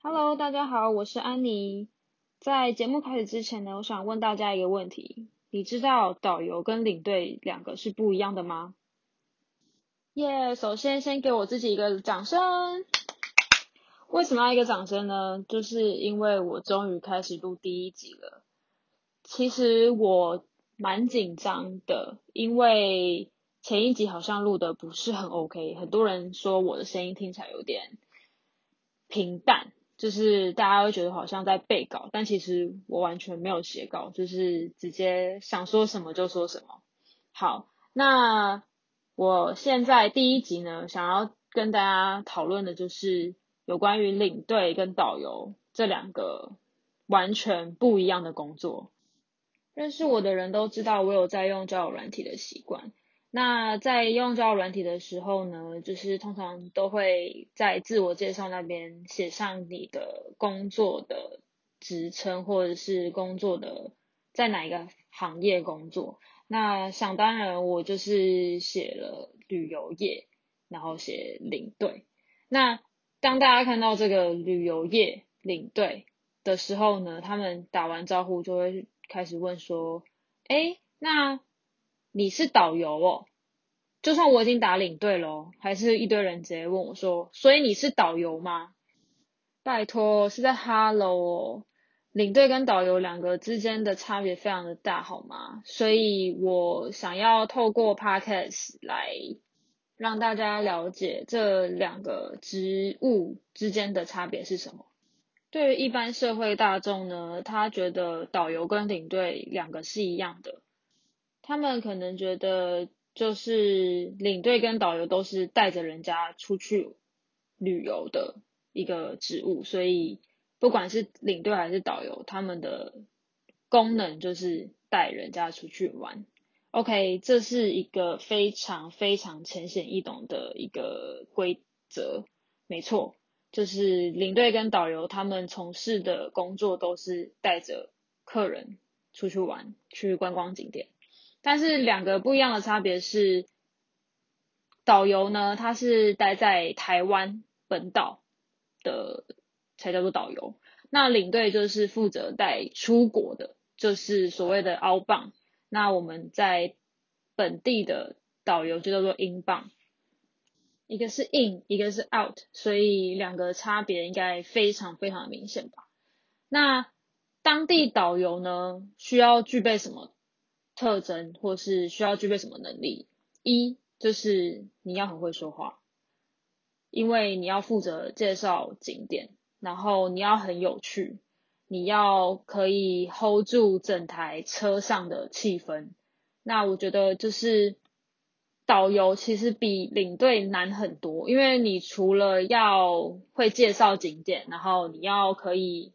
Hello，大家好，我是安妮。在节目开始之前呢，我想问大家一个问题：你知道导游跟领队两个是不一样的吗？耶！首先先给我自己一个掌声。为什么要一个掌声呢？就是因为我终于开始录第一集了。其实我蛮紧张的，因为前一集好像录的不是很 OK，很多人说我的声音听起来有点平淡。就是大家会觉得好像在背稿，但其实我完全没有写稿，就是直接想说什么就说什么。好，那我现在第一集呢，想要跟大家讨论的就是有关于领队跟导游这两个完全不一样的工作。认识我的人都知道，我有在用交友软体的习惯。那在用交友软体的时候呢，就是通常都会在自我介绍那边写上你的工作的职称，或者是工作的在哪一个行业工作。那想当然，我就是写了旅游业，然后写领队。那当大家看到这个旅游业领队的时候呢，他们打完招呼就会开始问说：“哎，那？”你是导游哦，就算我已经打领队了，还是一堆人直接问我说，所以你是导游吗？拜托，是在 Hello 哦，领队跟导游两个之间的差别非常的大，好吗？所以我想要透过 Podcast 来让大家了解这两个职务之间的差别是什么。对于一般社会大众呢，他觉得导游跟领队两个是一样的。他们可能觉得，就是领队跟导游都是带着人家出去旅游的一个职务，所以不管是领队还是导游，他们的功能就是带人家出去玩。OK，这是一个非常非常浅显易懂的一个规则，没错，就是领队跟导游他们从事的工作都是带着客人出去玩，去观光景点。但是两个不一样的差别是，导游呢，他是待在台湾本岛的才叫做导游，那领队就是负责带出国的，就是所谓的澳棒。那我们在本地的导游就叫做英棒，一个是 in，一个是 out，所以两个差别应该非常非常明显吧？那当地导游呢，需要具备什么？特征或是需要具备什么能力？一就是你要很会说话，因为你要负责介绍景点，然后你要很有趣，你要可以 hold 住整台车上的气氛。那我觉得就是导游其实比领队难很多，因为你除了要会介绍景点，然后你要可以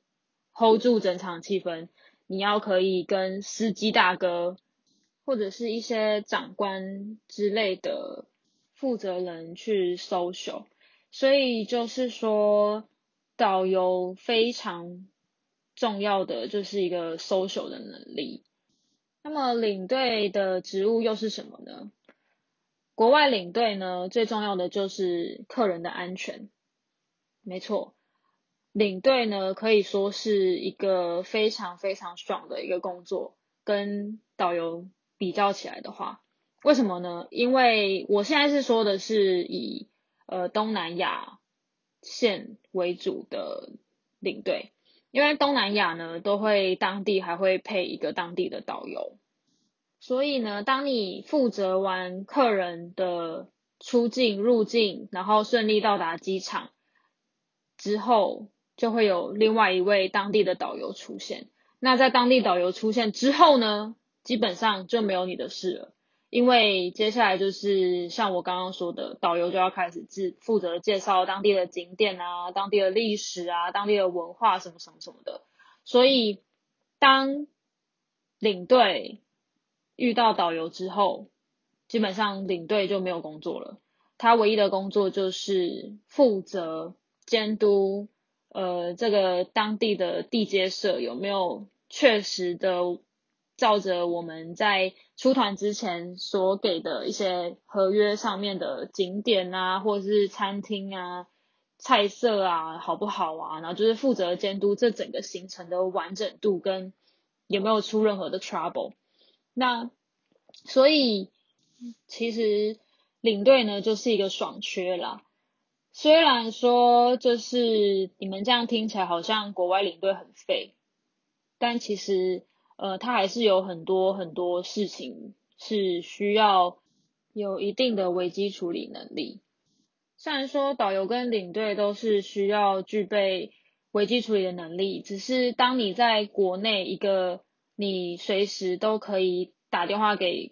hold 住整场气氛，你要可以跟司机大哥。或者是一些长官之类的负责人去 social，所以就是说导游非常重要的就是一个 social 的能力。那么领队的职务又是什么呢？国外领队呢最重要的就是客人的安全。没错，领队呢可以说是一个非常非常爽的一个工作，跟导游。比较起来的话，为什么呢？因为我现在是说的是以呃东南亚线为主的领队，因为东南亚呢都会当地还会配一个当地的导游，所以呢，当你负责完客人的出境入境，然后顺利到达机场之后，就会有另外一位当地的导游出现。那在当地导游出现之后呢？基本上就没有你的事了，因为接下来就是像我刚刚说的，导游就要开始自负责介绍当地的景点啊、当地的历史啊、当地的文化什么什么什么的。所以，当领队遇到导游之后，基本上领队就没有工作了。他唯一的工作就是负责监督，呃，这个当地的地接社有没有确实的。照着我们在出团之前所给的一些合约上面的景点啊，或者是餐厅啊，菜色啊好不好啊，然后就是负责监督这整个行程的完整度跟有没有出任何的 trouble。那所以其实领队呢就是一个爽缺啦。虽然说就是你们这样听起来好像国外领队很废，但其实呃他还是有很多很多事情是需要有一定的危机处理能力。虽然说导游跟领队都是需要具备危机处理的能力，只是当你在国内一个你随时都可以打电话给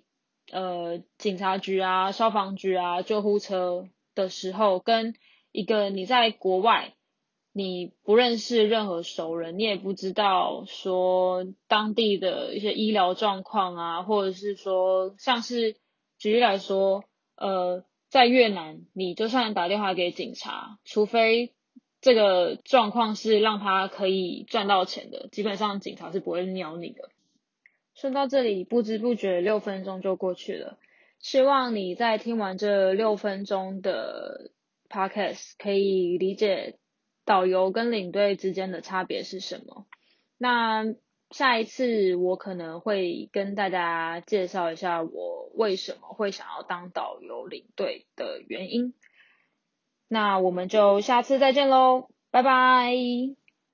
呃警察局啊、消防局啊、救护车的时候，跟一个你在国外你不认识任何熟人，你也不知道说当地的一些医疗状况啊，或者是说像是举例来说，呃。在越南，你就算打电话给警察，除非这个状况是让他可以赚到钱的，基本上警察是不会鸟你的。说到这里，不知不觉六分钟就过去了。希望你在听完这六分钟的 podcast，可以理解导游跟领队之间的差别是什么。那。下一次我可能会跟大家介绍一下我为什么会想要当导游领队的原因。那我们就下次再见喽，拜拜。